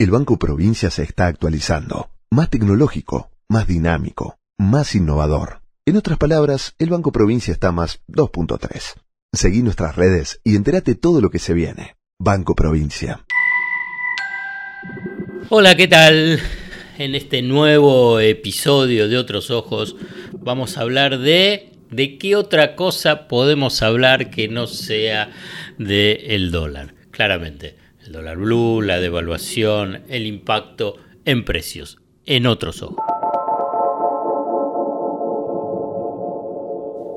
El Banco Provincia se está actualizando, más tecnológico, más dinámico, más innovador. En otras palabras, el Banco Provincia está más 2.3. Seguí nuestras redes y entérate todo lo que se viene. Banco Provincia. Hola, ¿qué tal? En este nuevo episodio de Otros Ojos vamos a hablar de de qué otra cosa podemos hablar que no sea del el dólar. Claramente, el dólar blue, la devaluación, el impacto en precios, en otros ojos.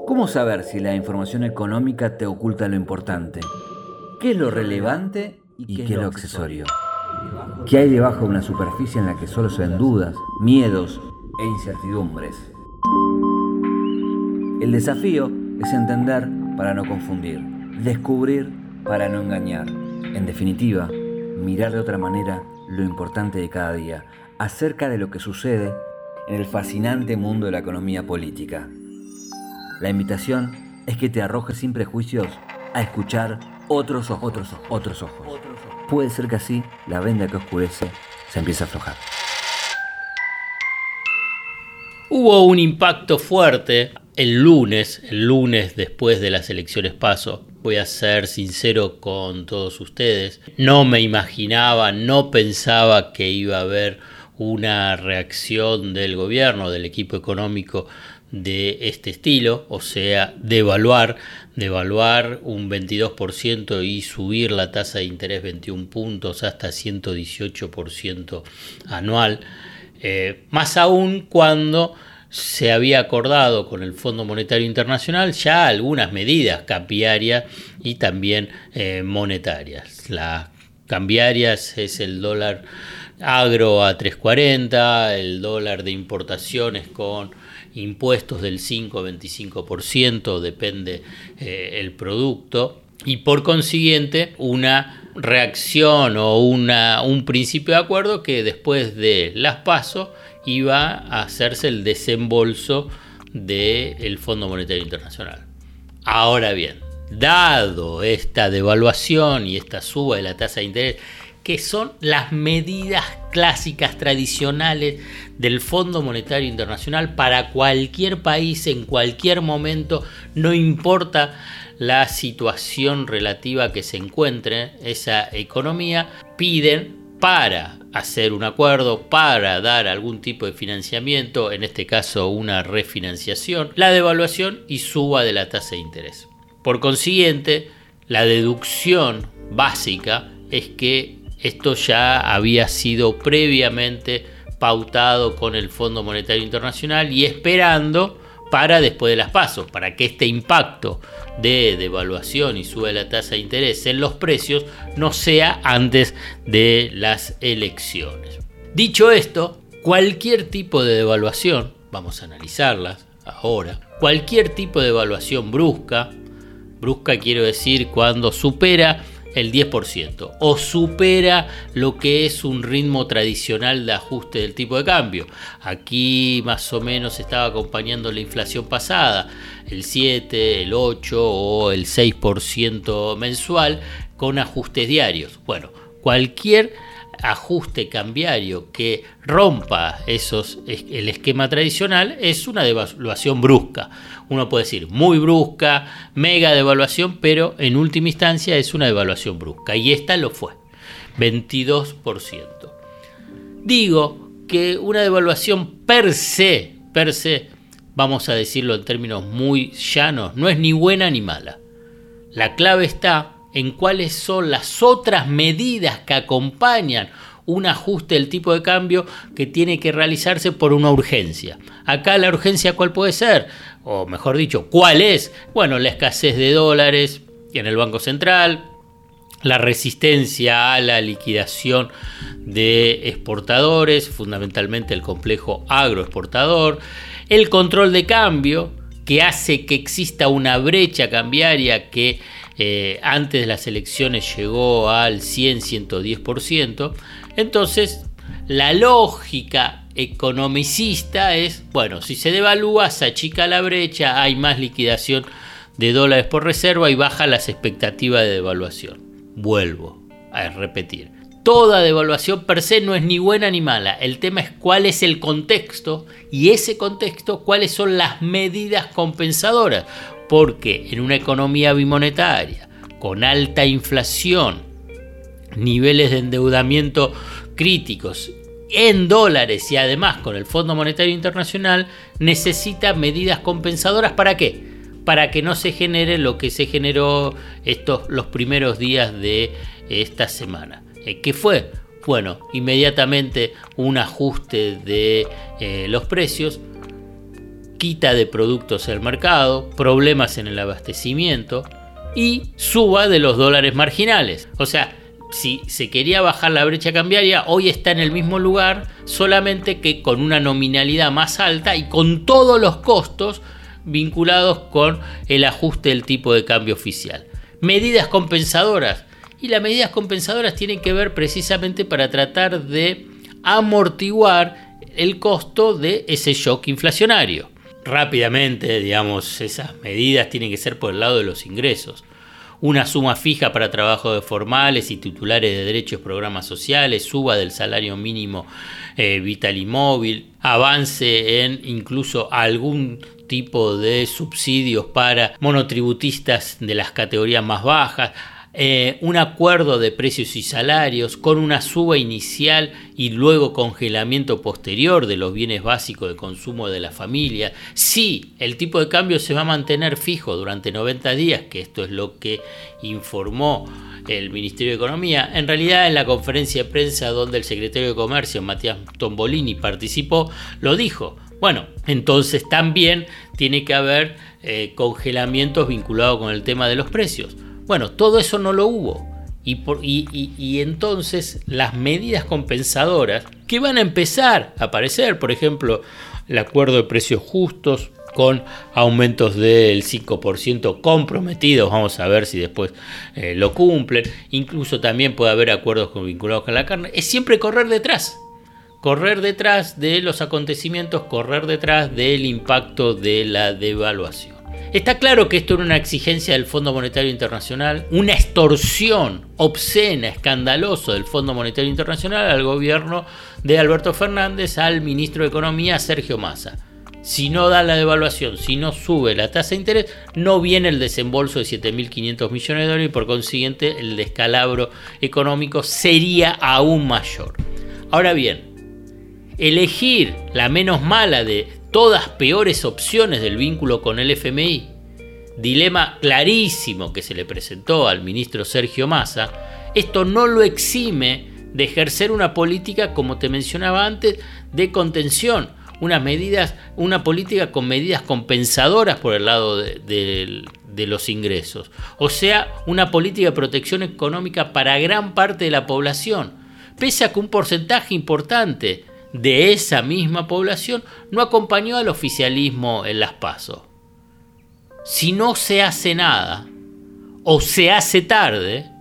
¿Cómo saber si la información económica te oculta lo importante? ¿Qué es lo relevante y qué, es lo accesorio? ¿Qué hay debajo de una superficie en la que solo se ven dudas, miedos e incertidumbres? El desafío es entender para no confundir, descubrir para no engañar. En definitiva, mirar de otra manera lo importante de cada día, acerca de lo que sucede en el fascinante mundo de la economía política. La invitación es que te arrojes sin prejuicios a escuchar otros ojos, otros ojos, otros ojos. Puede ser que así la venda que oscurece se empiece a aflojar. Hubo un impacto fuerte el lunes, el lunes después de las elecciones paso. Voy a ser sincero con todos ustedes. No me imaginaba, no pensaba que iba a haber una reacción del gobierno, del equipo económico de este estilo, o sea, devaluar, devaluar un 22% y subir la tasa de interés 21 puntos hasta 118% anual, eh, más aún cuando se había acordado con el Fondo Monetario Internacional ya algunas medidas cambiarias y también eh, monetarias. Las cambiarias es el dólar agro a 3.40, el dólar de importaciones con impuestos del 5-25%, depende eh, el producto, y por consiguiente una reacción o una, un principio de acuerdo que después de las pasos iba a hacerse el desembolso del Fondo Monetario Internacional. Ahora bien, dado esta devaluación y esta suba de la tasa de interés, que son las medidas clásicas tradicionales del Fondo Monetario Internacional para cualquier país en cualquier momento, no importa la situación relativa que se encuentre esa economía, piden para hacer un acuerdo, para dar algún tipo de financiamiento, en este caso una refinanciación, la devaluación y suba de la tasa de interés. Por consiguiente, la deducción básica es que esto ya había sido previamente pautado con el Fondo Monetario Internacional y esperando para después de las pasos, para que este impacto de devaluación y sube la tasa de interés en los precios no sea antes de las elecciones. Dicho esto, cualquier tipo de devaluación, vamos a analizarlas ahora, cualquier tipo de devaluación brusca, brusca quiero decir cuando supera el 10% o supera lo que es un ritmo tradicional de ajuste del tipo de cambio. Aquí más o menos estaba acompañando la inflación pasada, el 7, el 8 o el 6% mensual con ajustes diarios. Bueno, cualquier ajuste cambiario que rompa esos, el esquema tradicional es una devaluación brusca. Uno puede decir muy brusca, mega devaluación, pero en última instancia es una devaluación brusca. Y esta lo fue, 22%. Digo que una devaluación per se, per se, vamos a decirlo en términos muy llanos, no es ni buena ni mala. La clave está en cuáles son las otras medidas que acompañan un ajuste del tipo de cambio que tiene que realizarse por una urgencia. Acá la urgencia cuál puede ser, o mejor dicho, cuál es. Bueno, la escasez de dólares en el Banco Central, la resistencia a la liquidación de exportadores, fundamentalmente el complejo agroexportador, el control de cambio, que hace que exista una brecha cambiaria que eh, antes de las elecciones llegó al 100-110%. Entonces, la lógica economicista es, bueno, si se devalúa, se achica la brecha, hay más liquidación de dólares por reserva y baja las expectativas de devaluación. Vuelvo a repetir. Toda devaluación per se no es ni buena ni mala. El tema es cuál es el contexto y ese contexto cuáles son las medidas compensadoras. Porque en una economía bimonetaria, con alta inflación, niveles de endeudamiento críticos en dólares y además con el Fondo Monetario Internacional, necesita medidas compensadoras para qué? Para que no se genere lo que se generó estos los primeros días de esta semana. Eh, ¿Qué fue? Bueno, inmediatamente un ajuste de eh, los precios, quita de productos del mercado, problemas en el abastecimiento y suba de los dólares marginales. O sea, si se quería bajar la brecha cambiaria, hoy está en el mismo lugar, solamente que con una nominalidad más alta y con todos los costos vinculados con el ajuste del tipo de cambio oficial. Medidas compensadoras. Y las medidas compensadoras tienen que ver precisamente para tratar de amortiguar el costo de ese shock inflacionario. Rápidamente, digamos, esas medidas tienen que ser por el lado de los ingresos una suma fija para trabajos formales y titulares de derechos programas sociales, suba del salario mínimo eh, vital y móvil, avance en incluso algún tipo de subsidios para monotributistas de las categorías más bajas, eh, un acuerdo de precios y salarios con una suba inicial y luego congelamiento posterior de los bienes básicos de consumo de la familia. Si el tipo de cambio se va a mantener fijo durante 90 días, que esto es lo que informó el Ministerio de Economía, en realidad en la conferencia de prensa donde el secretario de Comercio, Matías Tombolini, participó, lo dijo. Bueno, entonces también tiene que haber eh, congelamientos vinculados con el tema de los precios. Bueno, todo eso no lo hubo. Y, entonces las medidas compensadoras que van a empezar a aparecer, por ejemplo, el acuerdo de precios justos con aumentos del 5% comprometidos, vamos a ver si después eh, lo cumplen, incluso también puede haber acuerdos vinculados con la carne, es siempre correr detrás, correr detrás de los acontecimientos, correr detrás del impacto de la devaluación. Está claro que esto era una exigencia del Fondo Monetario Internacional, una extorsión obscena, escandalosa del Fondo Monetario Internacional al gobierno de Alberto Fernández, al ministro de Economía Sergio Massa. Si no da la devaluación, si no sube la tasa de interés, no viene el desembolso de 7.500 millones de dólares y por consiguiente el descalabro económico sería aún mayor. Ahora bien, elegir la menos mala de todas peores opciones del vínculo con el FMI, dilema clarísimo que se le presentó al ministro Sergio Massa, esto no lo exime de ejercer una política, como te mencionaba antes, de contención, unas medidas, una política con medidas compensadoras por el lado de, de los ingresos. O sea, una política de protección económica para gran parte de la población. Pese a que un porcentaje importante de esa misma población no acompañó al oficialismo en las pasos. Si no se hace nada o se hace tarde,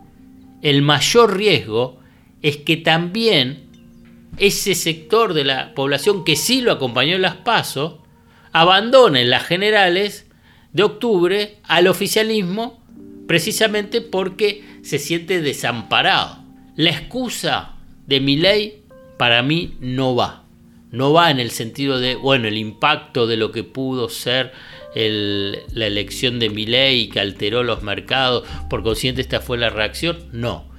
el mayor riesgo es que también ese sector de la población que sí lo acompañó en las pasos abandone las generales de octubre al oficialismo precisamente porque se siente desamparado. La excusa de mi ley para mí no va. No va en el sentido de, bueno, el impacto de lo que pudo ser la elección de Milei que alteró los mercados, por consiguiente esta fue la reacción. No,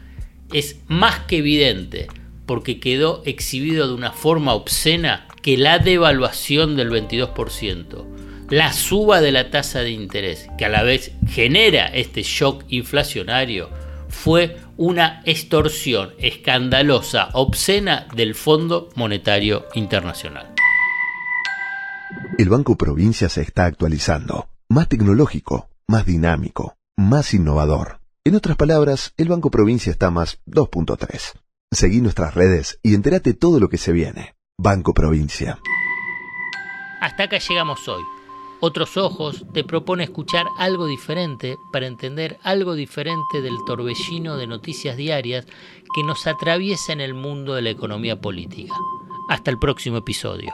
es más que evidente, porque quedó exhibido de una forma obscena que la devaluación del 22%, la suba de la tasa de interés, que a la vez genera este shock inflacionario, fue una extorsión escandalosa, obscena del Fondo Monetario Internacional. El Banco Provincia se está actualizando, más tecnológico, más dinámico, más innovador. En otras palabras, el Banco Provincia está más 2.3. Seguí nuestras redes y entérate todo lo que se viene. Banco Provincia. Hasta acá llegamos hoy. Otros ojos te propone escuchar algo diferente para entender algo diferente del torbellino de noticias diarias que nos atraviesa en el mundo de la economía política. Hasta el próximo episodio.